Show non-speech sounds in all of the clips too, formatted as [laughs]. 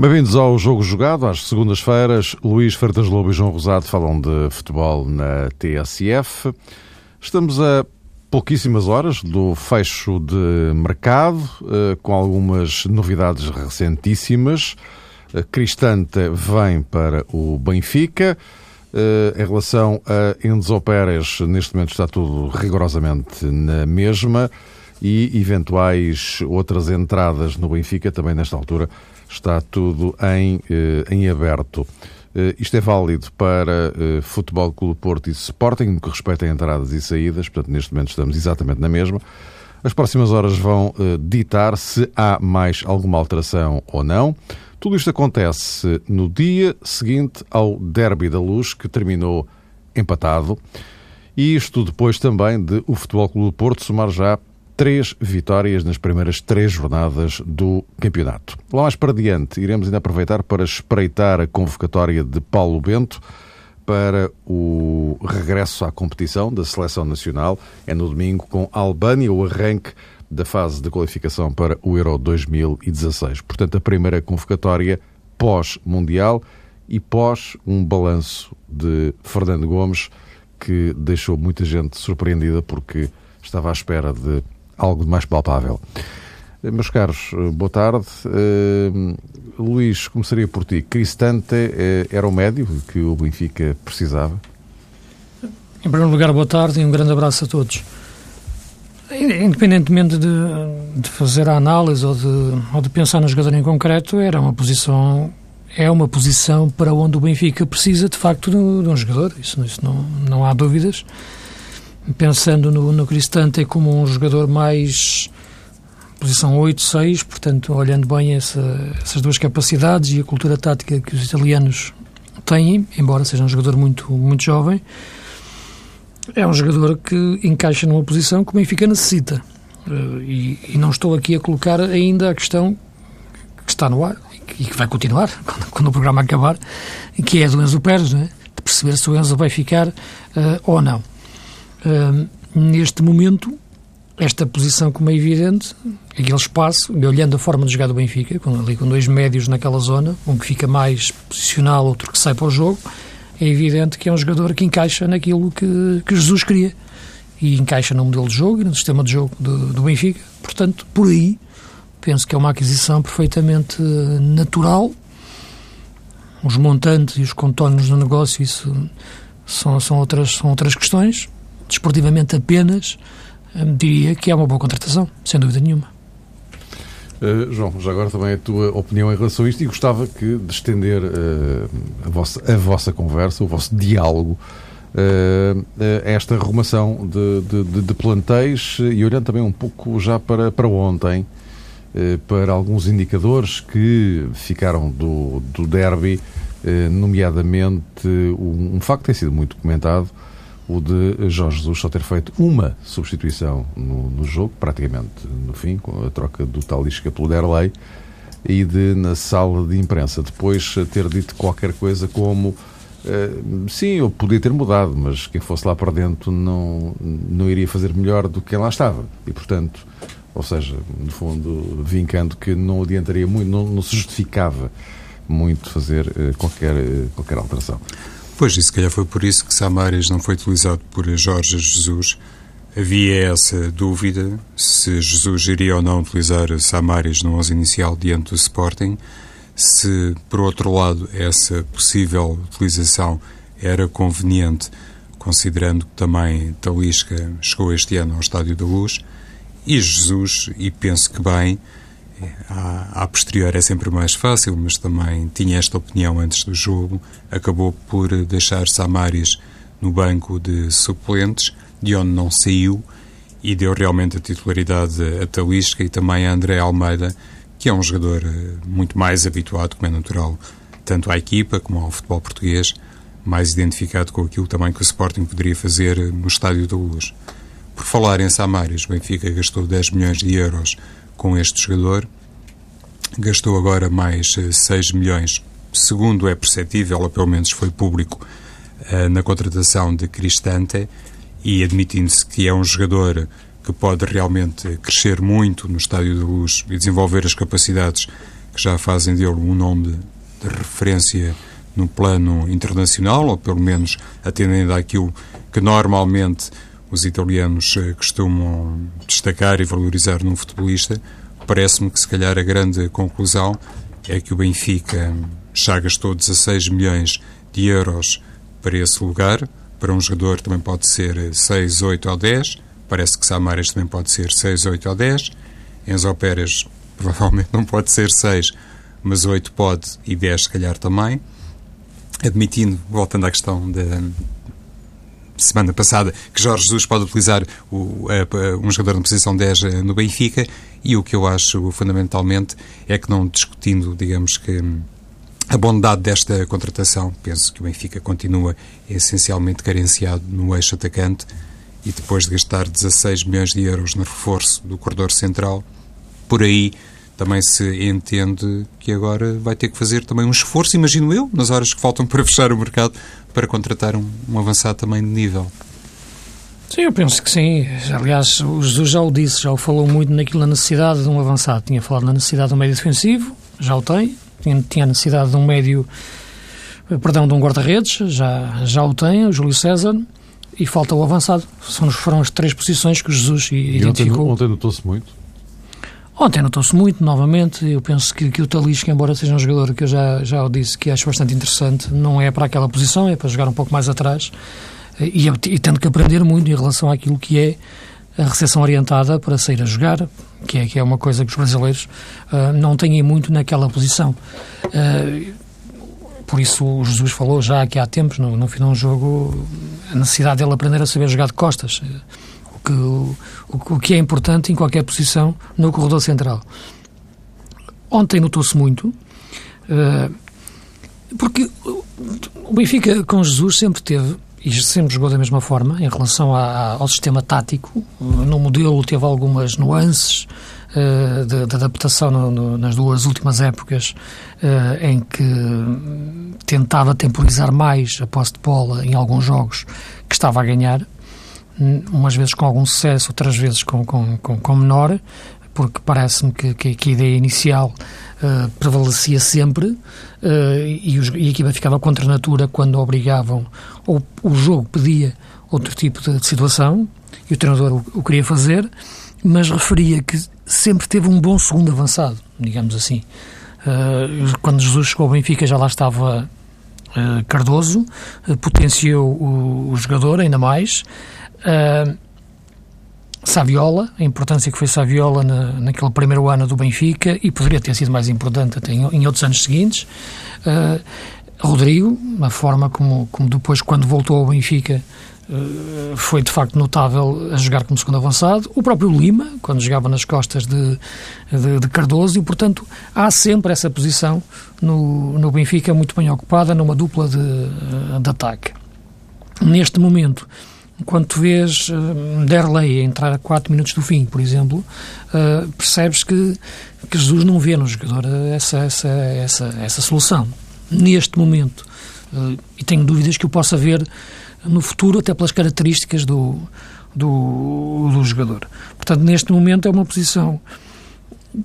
Bem-vindos ao Jogo Jogado. Às segundas-feiras, Luís Fertas Lobo e João Rosado falam de futebol na TSF. Estamos a pouquíssimas horas do fecho de mercado, eh, com algumas novidades recentíssimas. Cristante vem para o Benfica. Eh, em relação a Enzo Pérez, neste momento está tudo rigorosamente na mesma e eventuais outras entradas no Benfica, também nesta altura, está tudo em, eh, em aberto. Eh, isto é válido para eh, Futebol Clube Porto e Sporting, no que respeita a entradas e saídas, portanto, neste momento estamos exatamente na mesma. As próximas horas vão ditar se há mais alguma alteração ou não. Tudo isto acontece no dia seguinte ao Derby da Luz, que terminou empatado. E isto depois também de o Futebol Clube Porto somar já três vitórias nas primeiras três jornadas do campeonato. Lá mais para diante, iremos ainda aproveitar para espreitar a convocatória de Paulo Bento para o regresso à competição da Seleção Nacional. É no domingo com a Albânia, o arranque da fase de qualificação para o Euro 2016. Portanto, a primeira convocatória pós-Mundial e pós um balanço de Fernando Gomes que deixou muita gente surpreendida porque estava à espera de algo de mais palpável. Meus caros, eh, boa tarde. Uh, Luís, começaria por ti. Cristante uh, era o médio que o Benfica precisava? Em primeiro lugar, boa tarde e um grande abraço a todos. Independentemente de, de fazer a análise ou de, ou de pensar no jogador em concreto, era uma posição é uma posição para onde o Benfica precisa de facto de, de um jogador, isso, isso não, não há dúvidas pensando no, no Cristante como um jogador mais posição 8-6, portanto, olhando bem essa, essas duas capacidades e a cultura tática que os italianos têm, embora seja um jogador muito, muito jovem, é um jogador que encaixa numa posição que o Benfica necessita. Eh, e, e, não estou aqui a colocar ainda a questão que está no ar e que vai continuar [laughs] quando, quando o programa acabar, que é a do Enzo Pérez, é? de perceber se o Enzo vai ficar uh, ou não neste momento, esta posição, como é evidente, aquele espaço, olhando a forma de jogar do Benfica, com, ali com dois médios naquela zona, um que fica mais posicional, outro que sai para o jogo, é evidente que é um jogador que encaixa naquilo que, que Jesus queria. E encaixa no modelo de jogo e no sistema de jogo do, do Benfica. Portanto, por aí, penso que é uma aquisição perfeitamente natural. Os montantes e os contornos do negócio, isso são, são, outras, são outras questões desportivamente apenas, hum, diria que é uma boa contratação, sem dúvida nenhuma. Uh, João, já agora também a tua opinião em relação a isto e gostava que de estender uh, a, vossa, a vossa conversa, o vosso diálogo uh, esta arrumação de, de, de, de, plantéis e olhando também um pouco já para, para ontem, para alguns indicadores que ficaram do, do derby, nomeadamente um, um facto que tem sido muito comentado, o de Jorge Jesus só ter feito uma substituição no, no jogo, praticamente no fim, com a troca do Talisca pelo Derlei, e de, na sala de imprensa, depois ter dito qualquer coisa como uh, sim, eu podia ter mudado, mas quem fosse lá para dentro não, não iria fazer melhor do que quem lá estava. E, portanto, ou seja, no fundo, vincando que não adiantaria muito, não, não se justificava muito fazer uh, qualquer, qualquer alteração. Pois, e se calhar foi por isso que Samaris não foi utilizado por Jorge Jesus. Havia essa dúvida se Jesus iria ou não utilizar Samaris no 11 inicial diante do Sporting, se, por outro lado, essa possível utilização era conveniente, considerando que também Talisca chegou este ano ao Estádio da Luz, e Jesus, e penso que bem, a, a posterior é sempre mais fácil, mas também tinha esta opinião antes do jogo. Acabou por deixar Samaris no banco de suplentes, de onde não saiu, e deu realmente a titularidade a Talisca e também a André Almeida, que é um jogador eh, muito mais habituado, como é natural, tanto à equipa como ao futebol português, mais identificado com aquilo também que o Sporting poderia fazer no Estádio da Luz. Por falar em Samaris, o Benfica gastou 10 milhões de euros com este jogador. Gastou agora mais 6 eh, milhões, segundo é perceptível, ou pelo menos foi público, eh, na contratação de Cristante e admitindo-se que é um jogador que pode realmente crescer muito no Estádio de Luz e desenvolver as capacidades que já fazem dele um nome de referência no plano internacional, ou pelo menos atendendo àquilo que normalmente os italianos eh, costumam destacar e valorizar num futebolista, parece-me que se calhar a grande conclusão é que o Benfica já gastou 16 milhões de euros para esse lugar, para um jogador também pode ser 6, 8 ou 10, parece que Samares também pode ser 6, 8 ou 10, Enzo Pérez [laughs] provavelmente não pode ser 6, mas 8 pode e 10 se calhar também. Admitindo, voltando à questão da semana passada, que Jorge Jesus pode utilizar o, um jogador na posição 10 eh, no Benfica, e o que eu acho fundamentalmente é que não discutindo, digamos que a bondade desta contratação, penso que o Benfica continua essencialmente carenciado no eixo atacante e depois de gastar 16 milhões de euros no reforço do corredor central, por aí também se entende que agora vai ter que fazer também um esforço, imagino eu, nas horas que faltam [laughs] para fechar o mercado, para contratar um, um avançado também de nível. Sim, eu penso que sim. Aliás, o Jesus já o disse, já o falou muito naquilo, na necessidade de um avançado. Tinha falado na necessidade de um médio defensivo, já o tem. Tinha, tinha necessidade de um médio, perdão, de um guarda-redes, já, já o tem, o Júlio César. E falta o avançado. São, foram as três posições que o Jesus identificou. E ontem, ontem notou-se muito? Ontem notou-se muito, novamente. Eu penso que, que o Talisca, embora seja um jogador que eu já, já o disse que acho bastante interessante, não é para aquela posição, é para jogar um pouco mais atrás. E, e tendo que aprender muito em relação àquilo que é a recepção orientada para sair a jogar, que é, que é uma coisa que os brasileiros uh, não têm muito naquela posição. Uh, por isso o Jesus falou já que há tempos, no, no final do jogo, a necessidade dele aprender a saber jogar de costas que, o, o que é importante em qualquer posição no corredor central. Ontem notou-se muito, uh, porque o Benfica com Jesus sempre teve e sempre jogou da mesma forma em relação a, ao sistema tático. No modelo teve algumas nuances uh, de, de, adaptação no, no, nas duas últimas épocas uh, em que tentava temporizar mais a posse de bola em alguns jogos que estava a ganhar umas vezes com algum sucesso, outras vezes com, com, com, com menor, porque parece-me que, que, que, a ideia inicial uh, prevalecia sempre uh, e, os, e, a equipa ficava contra a natura quando obrigavam, ou o jogo pedia outro tipo de, de situação e o treinador o, o, queria fazer, mas referia que sempre teve um bom segundo avançado, digamos assim. Uh, quando Jesus chegou ao Benfica já lá estava Cardoso, potenciou o, o jogador ainda mais. Uh, Saviola, a importância que foi Saviola na, naquele primeiro ano do Benfica e poderia ter sido mais importante até em, em outros anos seguintes. Uh, Rodrigo, a forma como, como depois, quando voltou ao Benfica, uh, foi de facto notável a jogar como segundo avançado. O próprio Lima, quando jogava nas costas de, de, de Cardoso, e portanto há sempre essa posição no, no Benfica muito bem ocupada numa dupla de, de ataque. Neste momento quando tu vês uh, Derlei entrar a 4 minutos do fim, por exemplo, uh, percebes que, que Jesus não vê no jogador essa, essa, essa, essa solução. Neste momento. Uh, e tenho dúvidas que o possa ver no futuro, até pelas características do, do, do jogador. Portanto, neste momento é uma posição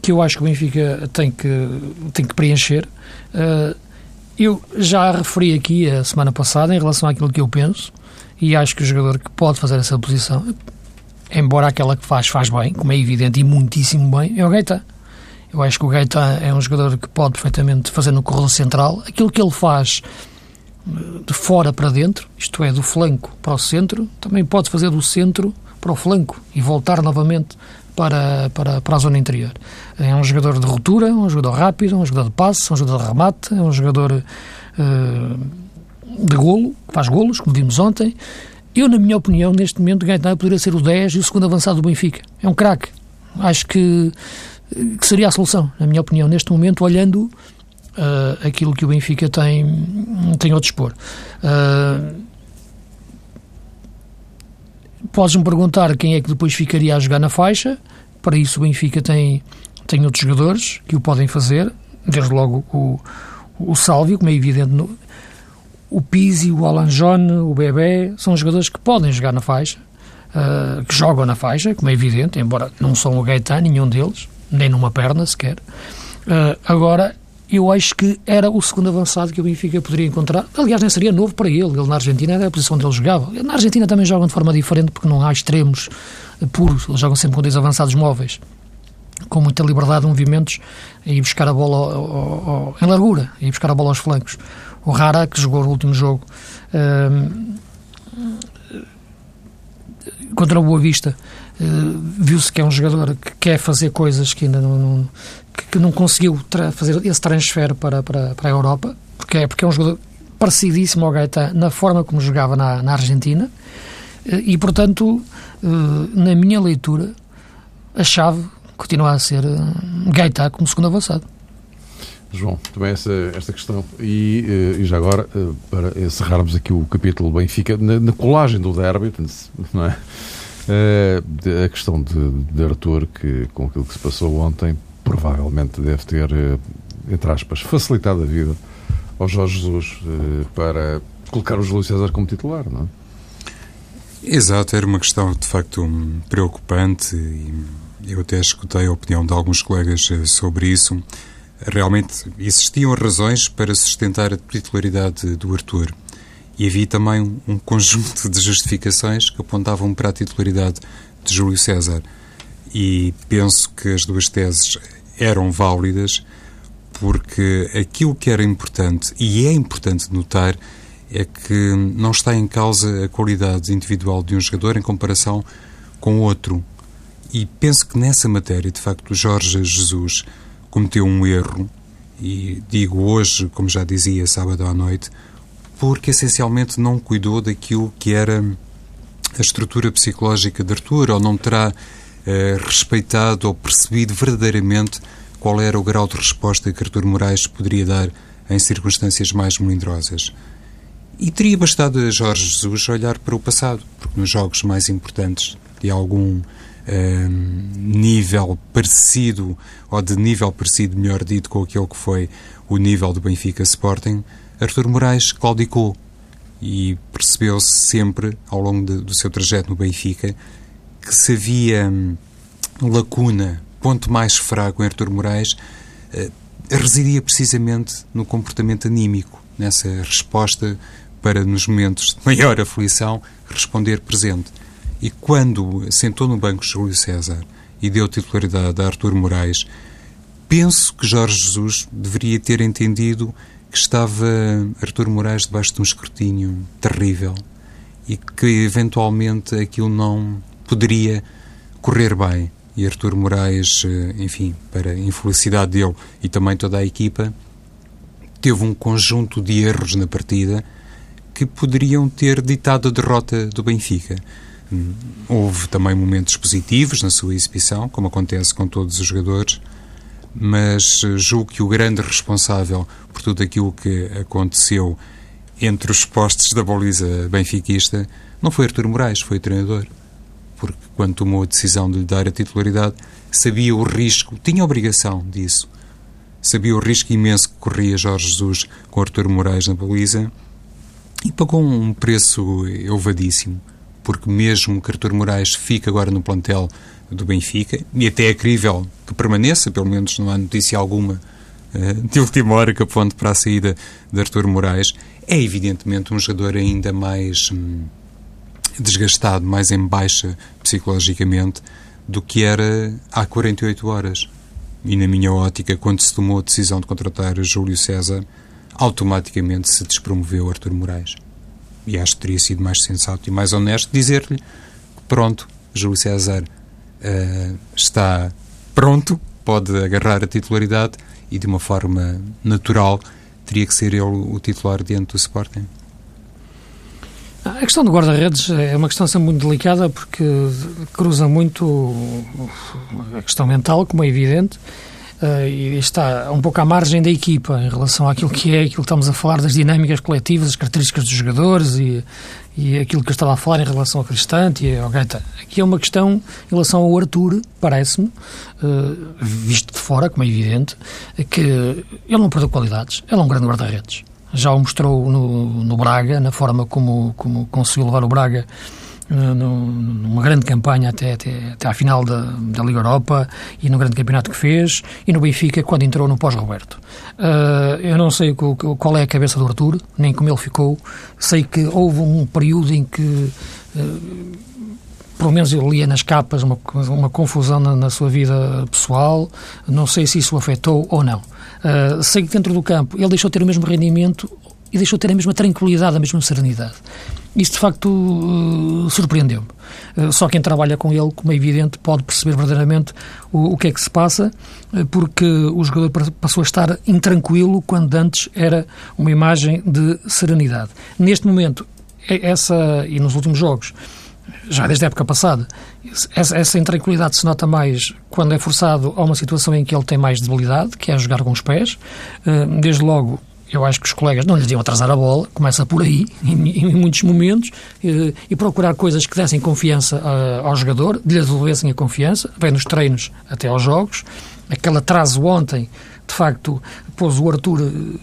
que eu acho que o Benfica tem que, tem que preencher. Uh, eu já referi aqui a semana passada em relação àquilo que eu penso e acho que o jogador que pode fazer essa posição, embora aquela que faz, faz bem, como é evidente e muitíssimo bem, é o Gaeta. Eu acho que o Gaeta é um jogador que pode perfeitamente fazer no corredor central aquilo que ele faz eh, de fora para dentro, isto é, do flanco para o centro, também pode fazer do centro para o flanco e voltar novamente para, para, para a zona interior. É um jogador de ruptura, um jogador rápido, um jogador de passe, um jogador de remate, é um jogador uh, de golo, faz golos, como vimos ontem. Eu, na minha opinião, neste momento, Gaetano poderia ser o 10 e o segundo avançado do Benfica. É um craque. Acho que, que, seria a solução, na minha opinião, neste momento, olhando uh, aquilo que o Benfica tem, tem ao dispor. Uh, Podes-me perguntar quem é que depois ficaria a jogar na faixa. Para isso, o Benfica tem, tem outros jogadores que o podem fazer. Desde logo o, o Sálvio, como é evidente, no, o Pizzi, o Alan John, o Bebé, são jogadores que podem jogar na faixa, uh, que jogam na faixa, como é evidente, embora não são o Gaetan, nenhum deles, nem numa perna sequer. Uh, agora, eu acho que era o segundo avançado que o Benfica poderia encontrar. Aliás, nem seria novo para ele. Ele na Argentina era a posição onde ele jogava. Na Argentina também jogam de forma diferente porque não há extremos puros. Eles jogam sempre com dois avançados móveis, com muita liberdade de movimentos e buscar a bola ao, ao, ao, em largura e buscar a bola aos flancos. O Rara, que jogou o último jogo uh, contra o Boa Vista, uh, viu-se que é um jogador que quer fazer coisas que ainda não, não que não conseguiu fazer esse transfer para, para, para a Europa, porque é, porque é um jogador parecidíssimo ao Gaeta na forma como jogava na, na Argentina, eh, e portanto, eh, na minha leitura, a chave continua a ser Gaeta como segundo avançado. João, também essa, esta questão. E, e já agora, para encerrarmos aqui o capítulo Benfica, na, na colagem do derby, não é? a questão de, de Arthur, que com aquilo que se passou ontem, provavelmente deve ter, eh, entre aspas, facilitado a vida ao Jorge Jesus eh, para colocar o Júlio César como titular, não é? Exato, era uma questão de facto preocupante e eu até escutei a opinião de alguns colegas eh, sobre isso. Realmente existiam razões para sustentar a titularidade do Arthur e havia também um conjunto de justificações que apontavam para a titularidade de Júlio César. E penso que as duas teses eram válidas porque aquilo que era importante, e é importante notar, é que não está em causa a qualidade individual de um jogador em comparação com outro. E penso que nessa matéria, de facto, Jorge Jesus cometeu um erro, e digo hoje, como já dizia, sábado à noite, porque essencialmente não cuidou daquilo que era a estrutura psicológica de Arthur, ou não terá eh, respeitado ou percebido verdadeiramente qual era o grau de resposta que Artur Moraes poderia dar em circunstâncias mais melindrosas. E teria bastado a Jorge Jesus olhar para o passado, porque nos jogos mais importantes de algum eh, nível parecido, ou de nível parecido, melhor dito, com aquele que foi o nível do Benfica Sporting, Artur Moraes claudicou e percebeu-se sempre, ao longo de, do seu trajeto no Benfica, que se havia hum, lacuna, ponto mais fraco em Artur Moraes, eh, residia precisamente no comportamento anímico, nessa resposta para, nos momentos de maior aflição, responder presente. E quando sentou no banco Júlio César e deu titularidade a Artur Moraes, penso que Jorge Jesus deveria ter entendido que estava Artur Moraes debaixo de um escrutínio terrível e que eventualmente aquilo não poderia correr bem. E Artur Moraes, eh, enfim, para a infelicidade dele e também toda a equipa, teve um conjunto de erros na partida que poderiam ter ditado a derrota do Benfica. Houve também momentos positivos na sua exibição, como acontece com todos os jogadores, mas eh, julgo que o grande responsável por tudo aquilo que aconteceu entre os postes da baliza benfiquista não foi Artur Moraes, foi o treinador porque quando tomou a decisão de lhe dar a titularidade, sabia o risco, tinha obrigação disso. Sabia o risco imenso que corria Jorge Jesus com Artur Moraes na baliza e pagou um preço elevadíssimo, porque mesmo que Artur Moraes fique agora no plantel do Benfica, e até é crível que permaneça, pelo menos não há notícia alguma eh, de última hora que aponte para a saída de Artur Moraes, é evidentemente um jogador ainda mais. Hum, desgastado, mais em baixa psicologicamente do que era há 48 horas. E na minha ótica, quando se tomou a decisão de contratar Júlio César, automaticamente se despromoveu Artur Moraes. E acho que teria sido mais sensato e mais honesto dizer-lhe que pronto, Júlio César uh, está pronto, pode agarrar a titularidade e de uma forma natural teria que ser ele o titular diante do Sporting. A questão do guarda-redes é uma questão sempre muito delicada porque cruza muito a questão mental, como é evidente, eh, e está um pouco à margem da equipa em relação àquilo que é, aquilo que estamos a falar das dinâmicas coletivas, as características dos jogadores e, e aquilo que eu estava a falar em relação ao Cristante e ao Gaeta. Aqui é uma questão em relação ao Arthur, parece-me, eh, visto de fora, como é evidente, que ele não perdeu qualidades, ele é um grande guarda-redes já o mostrou no, no Braga, na forma como, como conseguiu levar o Braga numa grande campanha até, até, até à final da, da Liga Europa e no grande campeonato que fez, e no Benfica quando entrou no pós-Roberto. Uh, eu não sei qual é a cabeça do Arthur, nem como ele ficou. Sei que houve um período em que, uh, pelo menos eu lia nas capas, uma, uma confusão na, na, sua vida pessoal. Não sei se isso o afetou ou não. Uh, sei que dentro do campo ele deixou de ter o mesmo rendimento e deixou de ter a mesma tranquilidade, a mesma serenidade. Isso, de facto, uh, surpreendeu-me. Uh, só quem trabalha com ele, como é evidente, pode perceber verdadeiramente o, o que é que se passa, uh, porque o jogador passou a estar intranquilo quando antes era uma imagem de serenidade. Neste momento, essa, e nos últimos jogos, já desde a época passada, essa, essa intranquilidade se nota mais quando é forçado a uma situação em que ele tem mais debilidade, que é jogar com os pés. Desde logo, eu acho que os colegas não lhes iam atrasar a bola, começa por aí, [laughs] em, em muitos momentos, e, e, procurar coisas que dessem confiança uh, ao jogador, lhe devolvessem a confiança, vem nos treinos até aos jogos. Aquele atraso ontem, de facto, pôs o Arthur uh,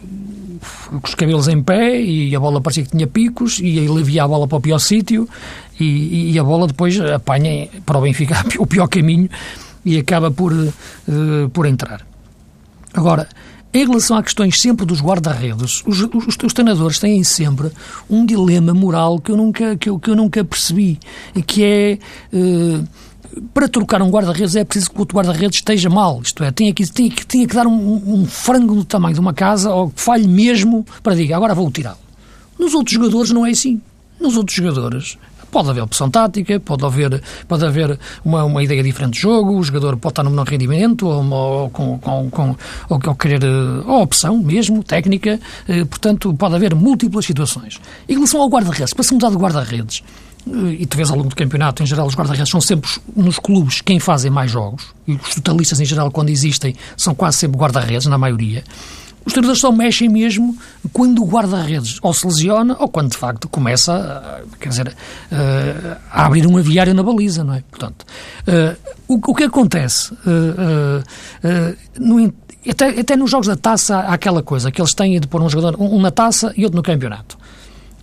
com os cabelos em pé e a bola parecia que tinha picos e ele via a bola para o pior sítio e, e, a bola depois apanha para o Benfica [laughs] o pior caminho e acaba por, por entrar. Agora, em relação a questões sempre dos guarda-redes, os, os, os, treinadores têm sempre um dilema moral que eu nunca, que eu, que eu nunca percebi, que é... Uh, para trocar um guarda-redes é preciso que o outro guarda-redes esteja mal, isto é, tinha que, tinha que, tinha que dar um, um, frango do tamanho de uma casa ou que falhe mesmo para diga agora vou tirá-lo. Nos outros jogadores não é assim. Nos outros jogadores Pode haver opção tática, pode haver, pode haver uma, uma ideia diferente de jogo, o jogador pode estar no menor rendimento, ou, ou, com, com, com, ou, ou querer, ou opção mesmo, técnica, eh, portanto, pode haver múltiplas situações. Em relação ao guarda-redes, para se mudar de guarda-redes, eh, e tu vês ao longo do campeonato, em geral, os guarda-redes são sempre nos clubes quem fazem mais jogos, e os totalistas, em geral, quando existem, são quase sempre guarda-redes, na maioria. Os treinadores só mexem mesmo quando o guarda-redes ou se lesiona ou quando de facto começa, quer dizer, eh, a abrir um aviário na baliza, não é? Portanto, eh, o, que acontece eh, no, até, até nos jogos da taça há aquela coisa que eles têm de pôr um jogador, um na taça e outro no campeonato.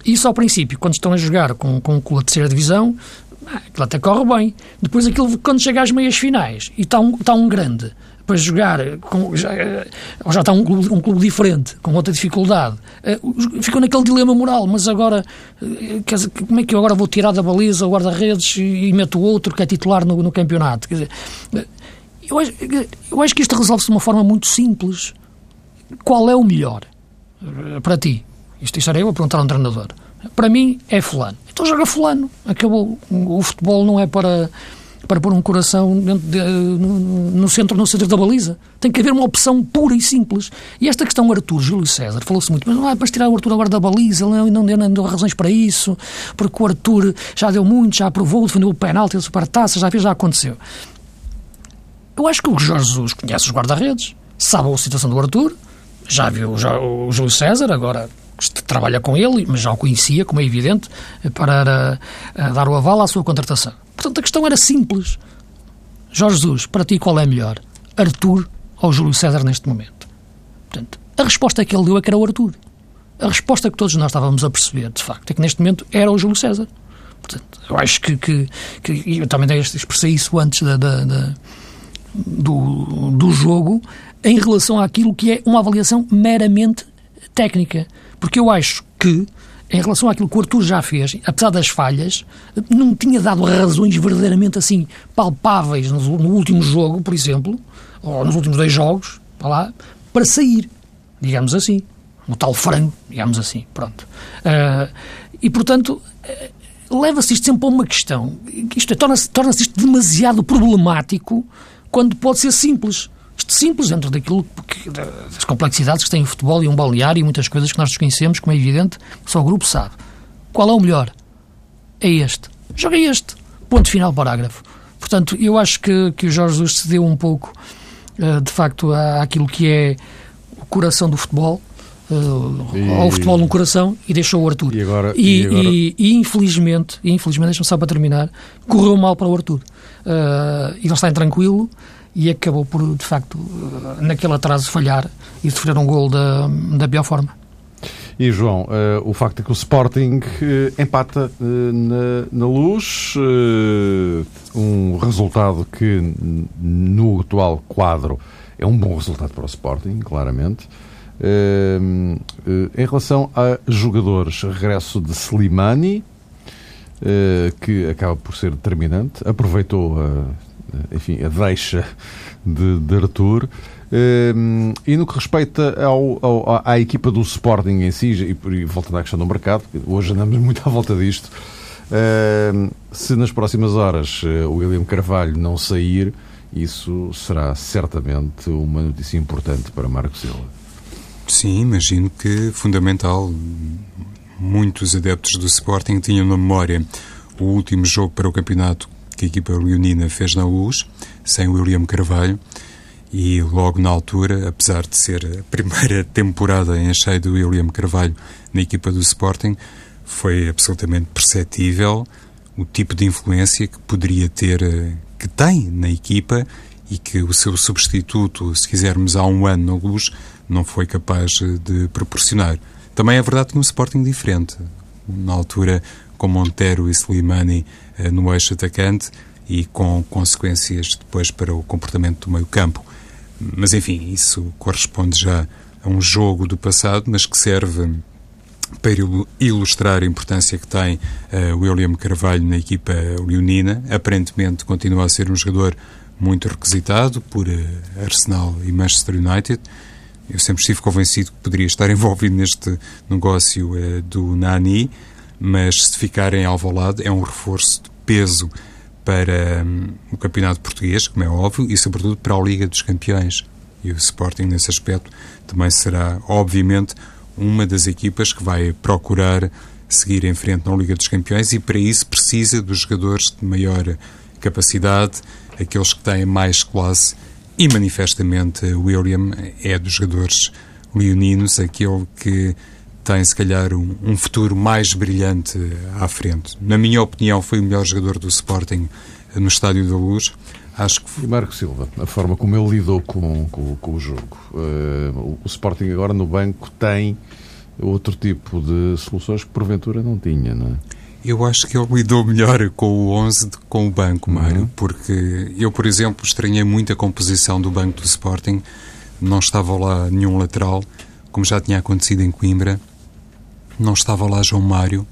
Isso ao princípio, quando estão a jogar com, com o terceira divisão, ah, aquilo até corre bem. Depois aquilo, quando chega às meias finais e está um, está um grande para jogar, com, já, ou já está um clube, um clube diferente, com outra dificuldade, uh, ficam naquele dilema moral, mas agora, quer dizer, como é que eu agora vou tirar da baliza o guarda-redes e, e meto outro que é titular no, no campeonato? Quer dizer, eu, acho, eu acho que isto resolve-se de uma forma muito simples. Qual é o melhor para ti? Isto, isto era eu a perguntar a um treinador. Para mim é fulano. Então joga fulano. Acabou. O futebol não é para para pôr um coração de, no, no, centro, no centro da baliza. Tem que haver uma opção pura e simples. E esta questão Arthur, Júlio César, falou-se muito, mas não é para tirar o Arthur agora da baliza, ele não, não, não deu razões para isso, porque o Arthur já deu muito, já aprovou, defendeu o penalti, a supertaça, já fez, já aconteceu. Eu acho que o Jorge Jesus conhece os guarda-redes, sabe a situação do Arthur, já viu o Júlio César, agora trabalha com ele, mas já o conhecia, como é evidente, para dar o aval à sua contratação. Portanto, a questão era simples. Jorge Jesus, para ti qual é melhor? Arthur ou Júlio César neste momento? Portanto, a resposta que ele deu é que era o Arthur. A resposta que todos nós estávamos a perceber, de facto, é que neste momento era o Júlio César. Portanto, eu acho que, que, que eu também expressei isso antes da, da, da, do, do jogo, em relação àquilo que é uma avaliação meramente técnica. Porque eu acho que em relação àquilo que o Arthur já fez, apesar das falhas, não tinha dado razões verdadeiramente assim palpáveis no, último jogo, por exemplo, ou nos últimos dois jogos, para lá, para sair, digamos assim. O tal frango, digamos assim. Pronto. Uh, e, portanto, uh, leva-se isto sempre a uma questão. Isto é, torna-se torna isto demasiado problemático quando pode ser simples. Isto simples dentro daquilo que, das complexidades que tem o futebol e um balneário e muitas coisas que nós desconhecemos, como é evidente, só o grupo sabe. Qual é o melhor? É este. Joga este. Ponto final, parágrafo. Portanto, eu acho que, que o Jorge Jesus cedeu um pouco, uh, de facto, à, àquilo que é o coração do futebol, uh, e... ao futebol no coração, e deixou o Arthur. E, agora, e, e, agora... e, infelizmente, e infelizmente deixa-me só para terminar, correu mal para o Arthur. Uh, ele está intranquilo, e acabou por, de facto, naquele atraso falhar e sofrer um gol da, da pior forma. E, João, uh, o facto é que o Sporting uh, empata uh, na, na, luz, um resultado que, no atual quadro, é um bom resultado para o Sporting, claramente. em relação a jogadores, regresso de Slimani, que acaba por ser determinante, aproveitou a, enfim, a deixa de, de Arthur. Ehm, e no que respeita ao, ao, à equipa do Sporting em si, e, voltando à questão do mercado, hoje andamos [laughs] muito à volta disto, ehm, se nas próximas horas eh, o William Carvalho não sair, isso será certamente uma notícia importante para Marco Silva. Sim, imagino que fundamental. Muitos adeptos do Sporting tinham na memória o último jogo para o campeonato que a equipa leonina fez na Luz, sem William Carvalho e logo na altura, apesar de ser a primeira [laughs] temporada em cheio do William Carvalho na equipa do Sporting, foi absolutamente perceptível o tipo de influência que poderia ter, eh, que tem na equipa e que o seu substituto, se quisermos há um ano na luz, não foi capaz eh, de proporcionar. Também é verdade que um Sporting diferente, na altura com Montero e Slimani eh, no eixo atacante e com consequências depois para o comportamento do meio campo. Mas, enfim, isso corresponde já a um jogo do passado, mas que serve para ilustrar a importância que tem uh, William Carvalho na equipa leonina. Aparentemente continua a ser um jogador muito requisitado por uh, Arsenal e Manchester United. Eu sempre estive convencido que poderia estar [laughs] envolvido neste negócio uh, do Nani, mas se ficar em Alvalade é um reforço de peso para um, o Campeonato Português, como é óbvio, e sobretudo para a Liga dos Campeões. E o Sporting, nesse aspecto, também será, obviamente, uma das equipas que vai procurar seguir em frente na Liga dos Campeões e, para isso, precisa dos jogadores de maior capacidade, aqueles que têm mais classe, e manifestamente William é dos jogadores leoninos, aquele que tem, se calhar, um, um, futuro mais brilhante à frente. Na minha opinião, foi o melhor jogador do Sporting no Estádio da Luz. Acho que... E Marco Silva, a forma como ele lidou com, com, com o jogo. Uh, o Sporting agora no banco tem outro tipo de soluções que porventura não tinha, não é? Eu acho que ele lidou melhor com o 11 do que com o banco, Mário, uhum. porque eu, por exemplo, estranhei muito a composição do banco do Sporting. Não estava lá nenhum lateral, como já tinha acontecido em Coimbra não estava lá João Mário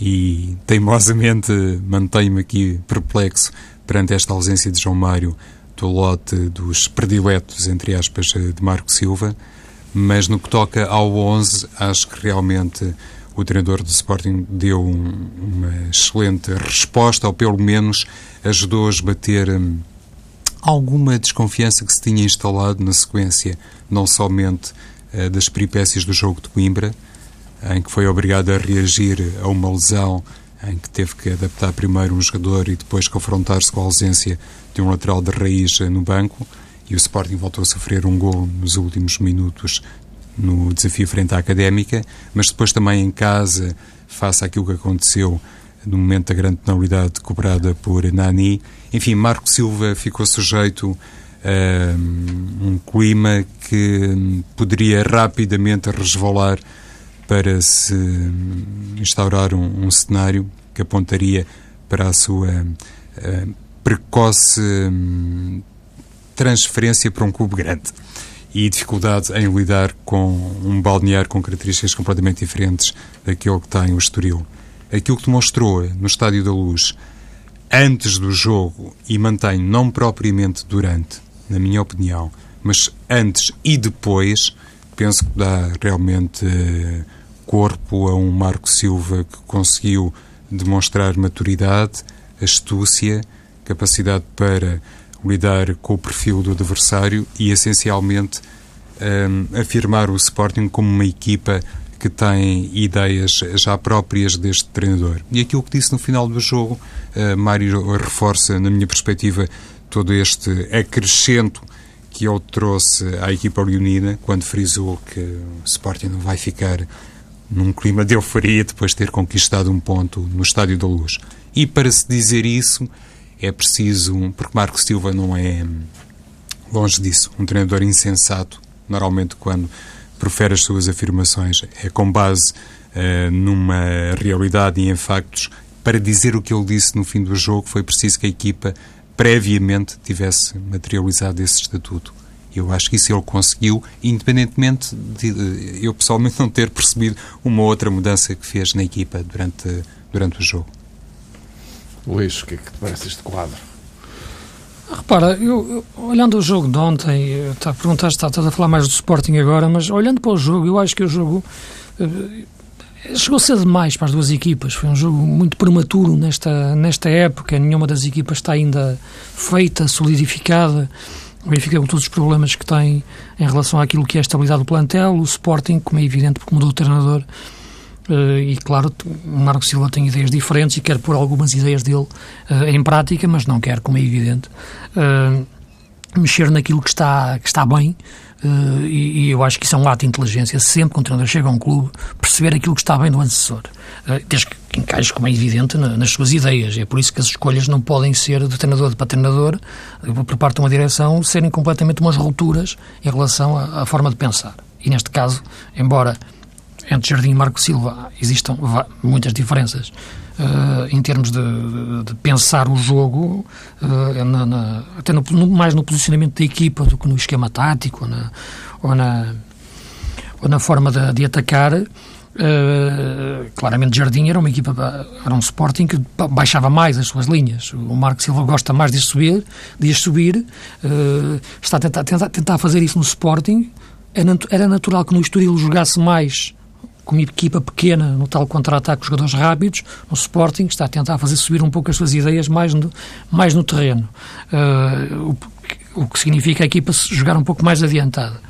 e teimosamente mantenho-me aqui perplexo perante esta ausência de João Mário do lote dos prediletos, entre aspas, de Marco Silva, mas no que toca ao 11, acho que realmente o treinador do Sporting deu um, uma excelente resposta, ou pelo menos ajudou a esbater hum, alguma desconfiança que se tinha instalado na sequência, não somente uh, das peripécias do jogo de Coimbra, em que foi obrigado a reagir a uma lesão em que teve que adaptar primeiro um jogador e depois confrontar-se com a ausência de um lateral de raiz no banco. E o Sporting voltou a sofrer um gol nos últimos minutos no desafio frente à Académica, mas depois também em casa, face àquilo que aconteceu no momento da grande penalidade cobrada por Nani. Enfim, Marco Silva ficou sujeito a um clima que poderia rapidamente resvalar para se instaurar um, um cenário que apontaria para a sua uh, precoce um, transferência para um clube grande e dificuldade em lidar com um balneário com características completamente diferentes daquele que tem o Estoril. Aquilo que demonstrou no Estádio da Luz antes do jogo e mantém não propriamente durante, na minha opinião, mas antes e depois, penso que dá realmente uh, corpo a um Marco Silva que conseguiu demonstrar maturidade, astúcia, capacidade para lidar com o perfil do adversário e, essencialmente, um, afirmar o Sporting como uma equipa que tem ideias já próprias deste treinador. E aquilo que disse no final do jogo, uh, Mário reforça, na minha perspectiva, todo este acrescento que ele trouxe à equipa leonina quando frisou que o Sporting não vai ficar num clima de euforia depois de ter conquistado um ponto no Estádio da Luz. E para se dizer isso é preciso, porque Marco Silva não é, longe disso, um treinador insensato. Normalmente, quando profere as suas afirmações é com base uh, numa realidade e em factos. Para dizer o que ele disse no fim do jogo, foi preciso que a equipa previamente tivesse materializado esse estatuto. Eu acho que isso ele conseguiu, independentemente de eu pessoalmente [laughs] não ter percebido uma outra mudança que fez na equipa durante, durante o jogo. Luís, o que é que te parece este quadro? Repara, eu, eu, olhando o jogo de ontem, está a perguntar, está, estás a falar mais do Sporting agora, mas olhando para o jogo, eu acho que o jogo uh, chegou cedo demais para as duas equipas. Foi um jogo muito prematuro nesta, nesta época. Nenhuma das equipas está ainda feita, solidificada. O Benfica com todos os problemas que tem em relação àquilo que é a estabilidade do plantel. O Sporting, como é evidente, porque mudou o treinador, Uh, e claro, o Marco Silva tem ideias diferentes e quer pôr algumas ideias dele uh, em prática, mas não quer, como é evidente, uh, mexer naquilo que está, que está bem. E, e, eu acho que isso é um ato de inteligência. Sempre que um treinador chega a um clube, perceber aquilo que está bem do antecessor. desde que encaixe, como é evidente, na, nas suas ideias. É por isso que as escolhas não podem ser de treinador para treinador, por parte de uma direção, serem completamente umas rupturas em relação à, à forma de pensar. E neste caso, embora entre Jardim e Marco Silva existam muitas diferenças uh, em termos de, de, pensar o jogo, uh, na, na, até no, no, mais no posicionamento da equipa do que no esquema tático ou na, ou na, ou na forma de, de atacar. Uh, claramente Jardim era uma equipa, era um Sporting que baixava mais as suas linhas. O Marco Silva gosta mais de subir, de subir, está a tentar, tentar, tentar fazer isso no Sporting. Era natural que no Estoril jogasse mais com uma equipa pequena no tal contra-ataque, jogadores rápidos, no Sporting está a tentar fazer subir um pouco as suas ideias mais no, mais no terreno. Uh, o, o que significa a equipa jogar um pouco mais adiantada.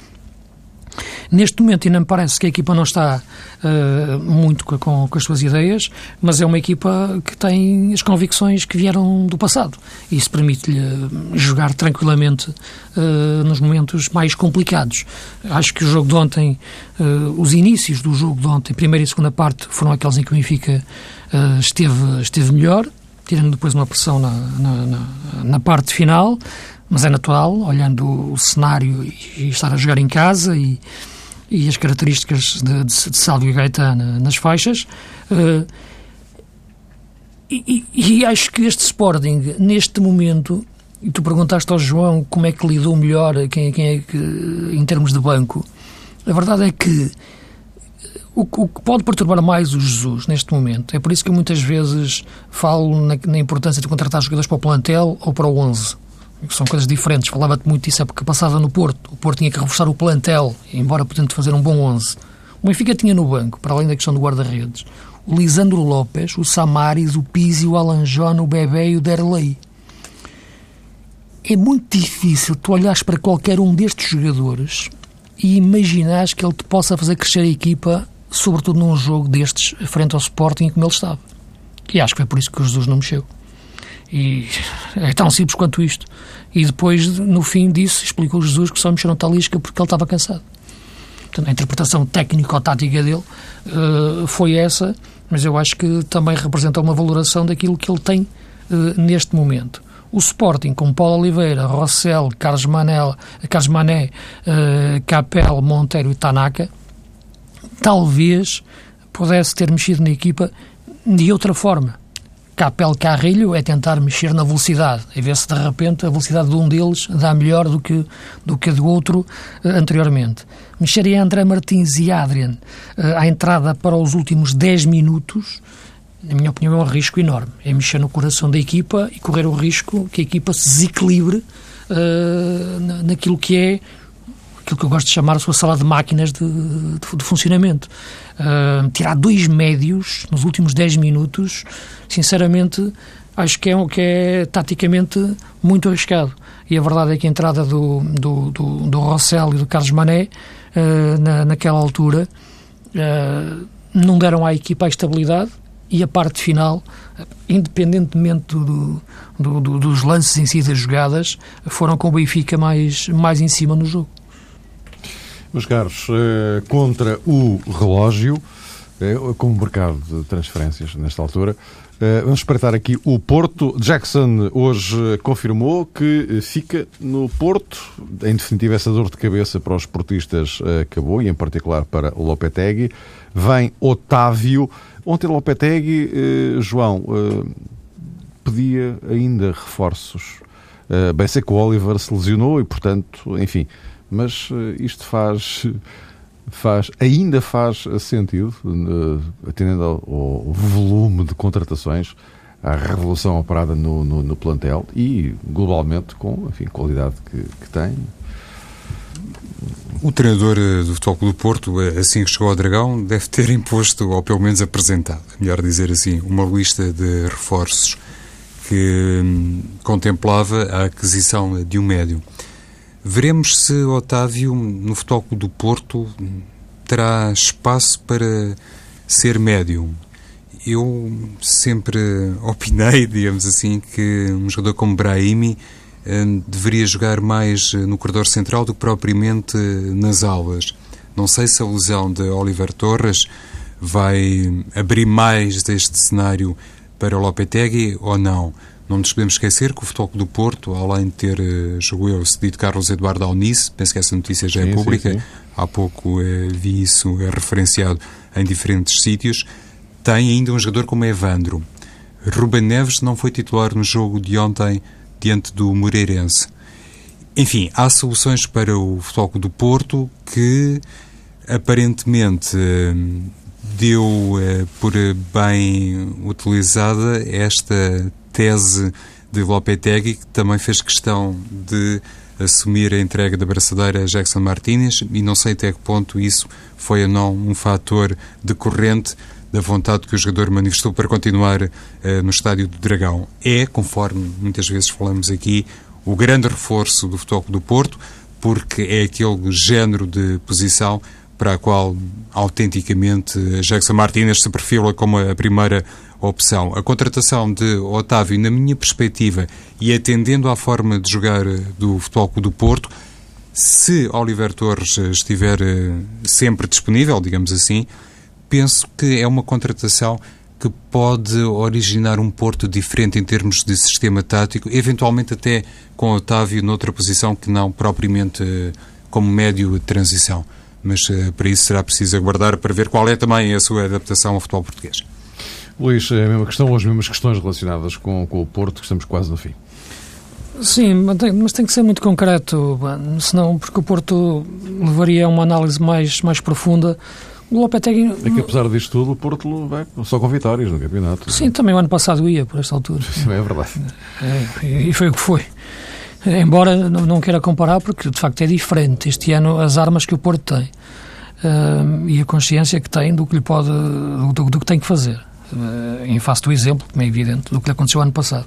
Neste momento ainda me parece que a equipa não está uh, muito com, com, as suas ideias, mas é uma equipa que tem as convicções que vieram do passado. E isso permite-lhe jogar tranquilamente uh, nos momentos mais complicados. Acho que o jogo de ontem, uh, os inícios do jogo de ontem, primeira e segunda parte, foram aqueles em que o Benfica esteve, esteve melhor, tirando depois uma pressão na, na, na, na parte final mas é natural, olhando o cenário e, estar a jogar em casa e, e as características de, de, de Sálvio Gaetano nas faixas. Uh, e, e, acho que este Sporting, neste momento, e tu perguntaste ao João como é que lidou melhor, quem, quem é que, em termos de banco, a verdade é que o, o, que pode perturbar mais o Jesus neste momento, é por isso que eu muitas vezes falo na, na importância de contratar jogadores para o plantel ou para o 11 são coisas diferentes. Falava-te muito disso a época passada no Porto. O Porto tinha que reforçar o plantel, embora podendo fazer um bom 11. O Benfica tinha no banco, para além da questão do guarda-redes, o Lisandro Lopes, o Samaris, o Pizzi, o Alanjón, o Bebé e o Derlei. É muito difícil tu olhares para qualquer um destes jogadores e imaginares que ele te possa fazer crescer a equipa, sobretudo num jogo destes, frente ao Sporting, como ele estava. E acho que foi por isso que o Jesus não mexeu. E é tão simples quanto isto. E depois, no fim disso, explicou Jesus que só mexeu na Talisca porque ele estava cansado. Portanto, a interpretação técnico-tática dele uh, foi essa, mas eu acho que também representa uma valoração daquilo que ele tem uh, neste momento. O Sporting, com Paulo Oliveira, Rossell, Carlos, Manel, Carlos Mané, uh, Capel, Monteiro e Tanaka, talvez pudesse ter mexido na equipa de outra forma Capel Carrilho é tentar mexer na velocidade e ver se de repente a velocidade de um deles dá melhor do que, do que a do outro uh, anteriormente. Mexeria André Martins e Adrian uh, à entrada para os últimos 10 minutos, na minha opinião, é um risco enorme. É mexer no coração da equipa e correr o risco que a equipa se desequilibre uh, naquilo que é aquilo que eu gosto de chamar a sua sala de máquinas de, de, de funcionamento. Uh, tirar dois médios nos últimos 10 minutos, sinceramente, acho que é, que é taticamente muito arriscado. E a verdade é que a entrada do, do, do, do Rossell e do Carlos Mané, uh, na, naquela altura, uh, não deram à equipa a estabilidade e a parte final, independentemente do, do, do, dos lances em si das jogadas, foram com o Benfica mais, mais em cima no jogo. Meus caros, eh, contra o relógio, eh, como mercado de transferências nesta altura, Uh, vamos espreitar aqui o Porto. Jackson hoje confirmou que fica no Porto. Em definitiva, essa dor de cabeça para os portistas acabou, e em particular para o Lopetegui. Vem Otávio. Ontem Lopetegui, João, pedia ainda reforços. bem sei que o Oliver se lesionou e, portanto, enfim, mas isto faz faz, ainda faz sentido, uh, atendendo ao, ao, volume de contratações, à revolução operada no, no, no, plantel e, globalmente, com enfim, qualidade que, que tem. O treinador eh, do Futebol do Porto, eh, assim que chegou ao Dragão, deve ter imposto, ou pelo menos apresentado, melhor dizer assim, uma lista de reforços que hum, contemplava a aquisição de um médium. Veremos se Otávio, no Futebol do Porto, terá espaço para ser médium. Eu sempre [laughs] opinei, digamos assim, que um jogador como Brahimi eh, deveria jogar mais no corredor central do que propriamente nas aulas. Não sei se a lesão de Oliver Torres vai abrir mais deste cenário para o Lopetegui ou não. Não nos podemos esquecer que o Futebol do Porto, além de ter, eh, jogo eu, cedido Carlos Eduardo Alnice, penso que essa notícia já é sim, é pública, sim, sim. há pouco eh, vi isso é referenciado em diferentes sítios, tem ainda um jogador como Evandro. Ruben Neves não foi titular no jogo de ontem diante do Moreirense. Enfim, há soluções para o Futebol do Porto que aparentemente eh, deu eh, por bem utilizada esta tese de Lopetegui, que também fez questão de assumir a entrega da braçadeira a Jackson Martinez e não sei até que ponto isso foi ou não um fator decorrente da vontade que o jogador manifestou para continuar uh, no estádio do Dragão. É, conforme muitas vezes falamos aqui, o grande reforço do Futebol do Porto, porque é aquele género de posição para a qual autenticamente Jackson Martinez se perfila como a primeira opção. A contratação de Otávio, na minha perspectiva, e atendendo à forma de jogar eh, do Futebol do Porto, se Oliver Torres eh, estiver eh, sempre disponível, digamos assim, penso que é uma contratação que pode originar um Porto diferente em termos de sistema tático, eventualmente até com Otávio noutra posição que não propriamente como médio de transição. Mas para isso será preciso aguardar para ver qual é também a sua adaptação ao futebol português. Luís, é a mesma questão ou as mesmas questões relacionadas com, com o Porto, que estamos quase no fim? Sim, mas tem, mas tem que ser muito concreto, senão, porque o Porto levaria a uma análise mais, mais profunda. O Lopetegui... É que apesar disto tudo, o Porto vai só com vitórias no campeonato. Sim, também o ano passado ia, por esta altura. Sim, é verdade. É, e foi o que foi. Embora não, queira comparar, porque de facto é diferente. Este ano, as armas que o Porto tem uh, e a consciência que tem do que, lhe pode, do, do que tem que fazer. Uh, em face do exemplo, como é evidente, do que lhe aconteceu ano passado.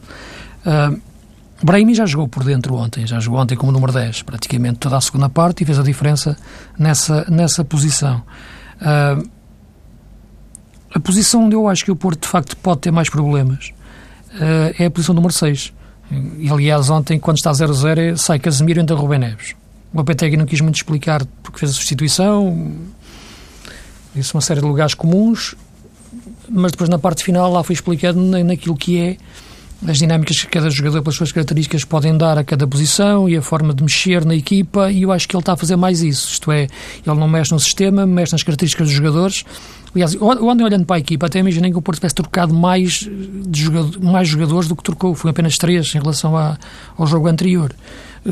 Uh, Brahimi já jogou por dentro ontem, já jogou ontem como número 10, praticamente toda a segunda parte, e fez a diferença nessa, nessa posição. Uh, a posição onde eu acho que o Porto, de facto, pode ter mais problemas uh, é a posição número 6. Aliás, ontem, quando está 0-0, sai Casemiro e entra Rubem Neves. O Lopetegui não quis muito explicar porque fez a substituição, disse uma série de lugares comuns, mas depois na parte final lá foi explicado naquilo que é as dinâmicas que cada jogador, pelas suas características, podem dar a cada posição e a forma de mexer na equipa, e eu acho que ele está a fazer mais isso. Isto é, ele não mexe no sistema, mexe nas características dos jogadores. Aliás, eu ando olhando para a equipa, até imaginei que o Porto tivesse trocado mais, de jogador, mais jogadores do que trocou. Foi apenas três em relação a, ao jogo anterior.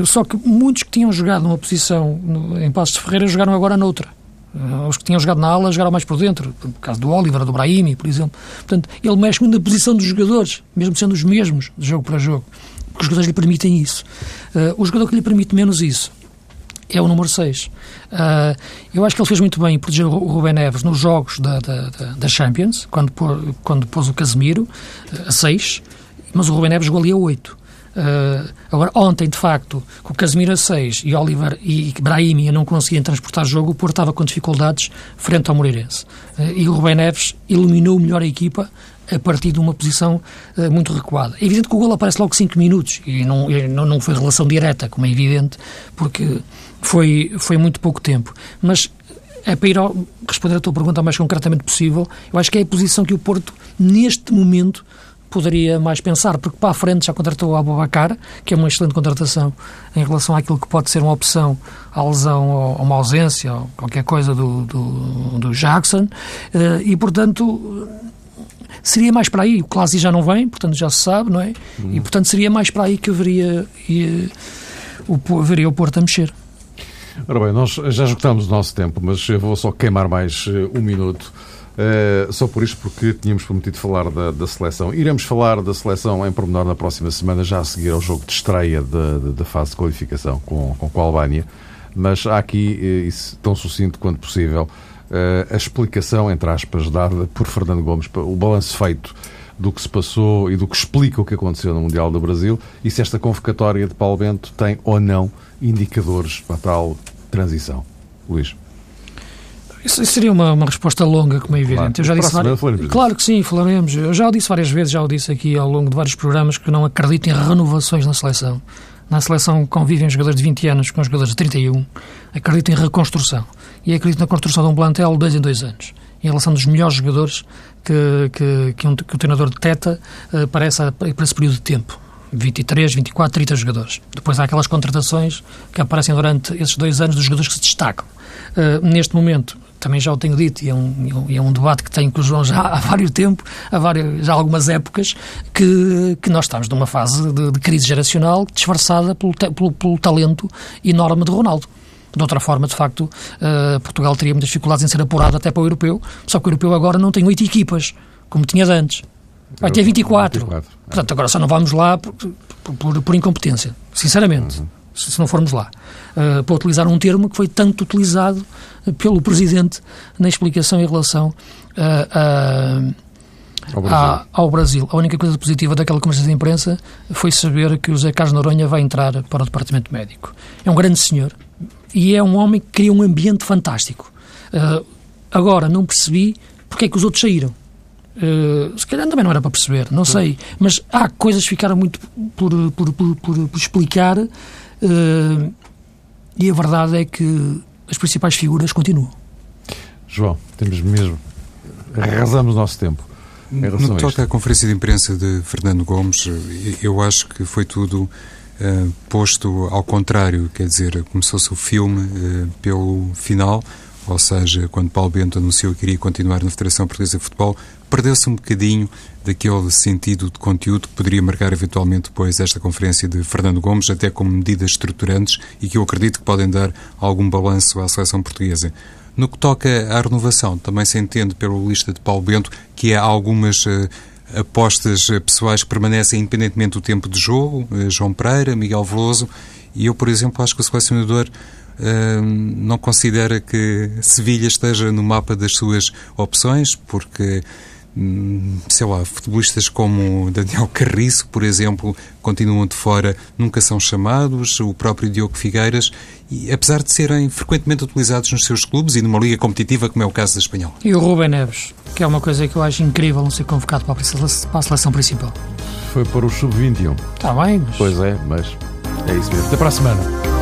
Só que muitos que tinham jogado numa posição em Passos de Ferreira jogaram agora noutra. Eh, os que tinham jogado na ala jogaram mais por dentro, no caso do Oliver, do Brahimi, por exemplo. Portanto, ele mexe muito na posição dos jogadores, mesmo sendo os mesmos, de jogo para jogo, porque os jogadores lhe permitem isso. Uh, o jogador que lhe permite menos isso é o número 6. Uh, eh, eu acho que ele fez muito bem em proteger o Rubén Neves nos jogos da, da, da Champions, quando, quando pôs o Casemiro a 6, mas o Rubén Neves jogou ali a 8. Uh, agora, ontem, de facto, com o Casemiro a 6 e Oliver e Brahimi não conseguiam transportar jogo, o Porto estava com dificuldades frente ao Moreirense. Uh, e o Rubén Neves iluminou melhor a equipa a partir de uma posição uh, muito recuada. É evidente que o gol aparece logo 5 minutos e não, não, não foi relação direta, como é evidente, porque foi, foi muito pouco tempo. Mas é para ir ao, responder a tua pergunta o mais concretamente possível, eu acho que é a posição que o Porto, neste momento, poderia mais pensar, porque para a frente já contratou o Abubacar, que é uma excelente contratação em relação àquilo que pode ser uma opção à lesão ou uma ausência ou qualquer coisa do, do, do Jackson, eh, e portanto seria mais para aí. O Clasi já não vem, portanto já se sabe, não é? Uhum. E portanto seria mais para aí que haveria, e, o, haveria o Porto a mexer. Ora bem, nós já esgotamos o nosso tempo, mas eu vou só queimar mais uh, um minuto. Uh, só por isto, porque tínhamos prometido falar da, da, seleção. Iremos falar da seleção em pormenor na próxima semana, já a seguir ao jogo de estreia da fase de qualificação com, com a Albânia. Mas há aqui, uh, isso, tão sucinto quanto possível, a explicação, entre aspas, dada por Fernando Gomes, o balanço feito do que se passou e do que explica o que aconteceu no Mundial do Brasil e se esta convocatória de Paulo Bento tem ou não indicadores para tal transição. Luís. Isso seria uma, uma resposta longa, como é evidente. Claro, eu já disse várias... claro que sim, falaremos. Eu já o disse várias vezes, já o disse aqui ao longo de vários programas, que não acredito em renovações na seleção. Na seleção convivem jogadores de 20 anos com jogadores de 31. Acredito em reconstrução. E acredito na construção de um plantel de dois em dois anos. Em relação dos melhores jogadores que, que, que, um, que o treinador deteta uh, para, essa, para esse período de tempo. 23, 24, 30 jogadores. Depois há aquelas contratações que aparecem durante esses dois anos dos jogadores que se destacam. Uh, neste momento, também já o tenho dito, e é um, é um debate que tenho com o João já [laughs] há vários tempo, há várias, já há algumas épocas, que, que nós estamos numa fase de, de crise geracional disfarçada pelo, pelo, pelo talento enorme de Ronaldo. De outra forma, de facto, uh, Portugal teria muitas dificuldades em ser apurado até para o europeu, só que o europeu agora não tem oito equipas, como tinha antes. Vai ter 24. 24. Portanto, agora só não vamos lá por, por, por incompetência, sinceramente. Uhum. Se, se não formos lá. Uh, para utilizar um termo que foi tanto utilizado pelo Presidente na explicação em relação uh, ao, Brasil. A, ao Brasil. A única coisa positiva daquela conversa de imprensa foi saber que o Zé Carlos Noronha vai entrar para o Departamento Médico. É um grande senhor e é um homem que cria um ambiente fantástico. Uh, agora, não percebi porque é que os outros saíram. Uh, se calhar também não era para perceber, não sei. Mas há coisas que ficaram muito por, por, por, por, por explicar uh, e a verdade é que as principais figuras continuam. João, temos mesmo. Arrasamos o nosso tempo. No que toca à conferência de imprensa de Fernando Gomes, eu acho que foi tudo uh, posto ao contrário, quer dizer, começou-se o filme uh, pelo final, ou seja, quando Paulo Bento anunciou que iria continuar na Federação Portuguesa de Futebol, perdeu-se um bocadinho daquele sentido de conteúdo que poderia marcar eventualmente depois esta conferência de Fernando Gomes, até como medidas estruturantes e que eu acredito que podem dar algum balanço à seleção portuguesa. No que toca à renovação, também se entende pelo lista de Paulo Bento que há algumas uh, apostas eh, pessoais que permanecem independentemente do tempo de jogo, uh, João Pereira, Miguel Veloso, e eu, por exemplo, acho que o selecionador não considera que Sevilha esteja no mapa das suas opções, porque Hum, sei lá, futebolistas como Daniel Carriço, por exemplo, continuam de fora, nunca são chamados, o próprio Diogo Figueiras, e apesar de serem frequentemente utilizados nos seus clubes e numa liga competitiva, como é o caso da Espanhol. E o Rubem Neves, que é uma coisa que eu acho incrível não ser convocado para a seleção principal. Foi para o sub-21. Está bem, mas... Pois é, mas é isso mesmo. Até para a semana.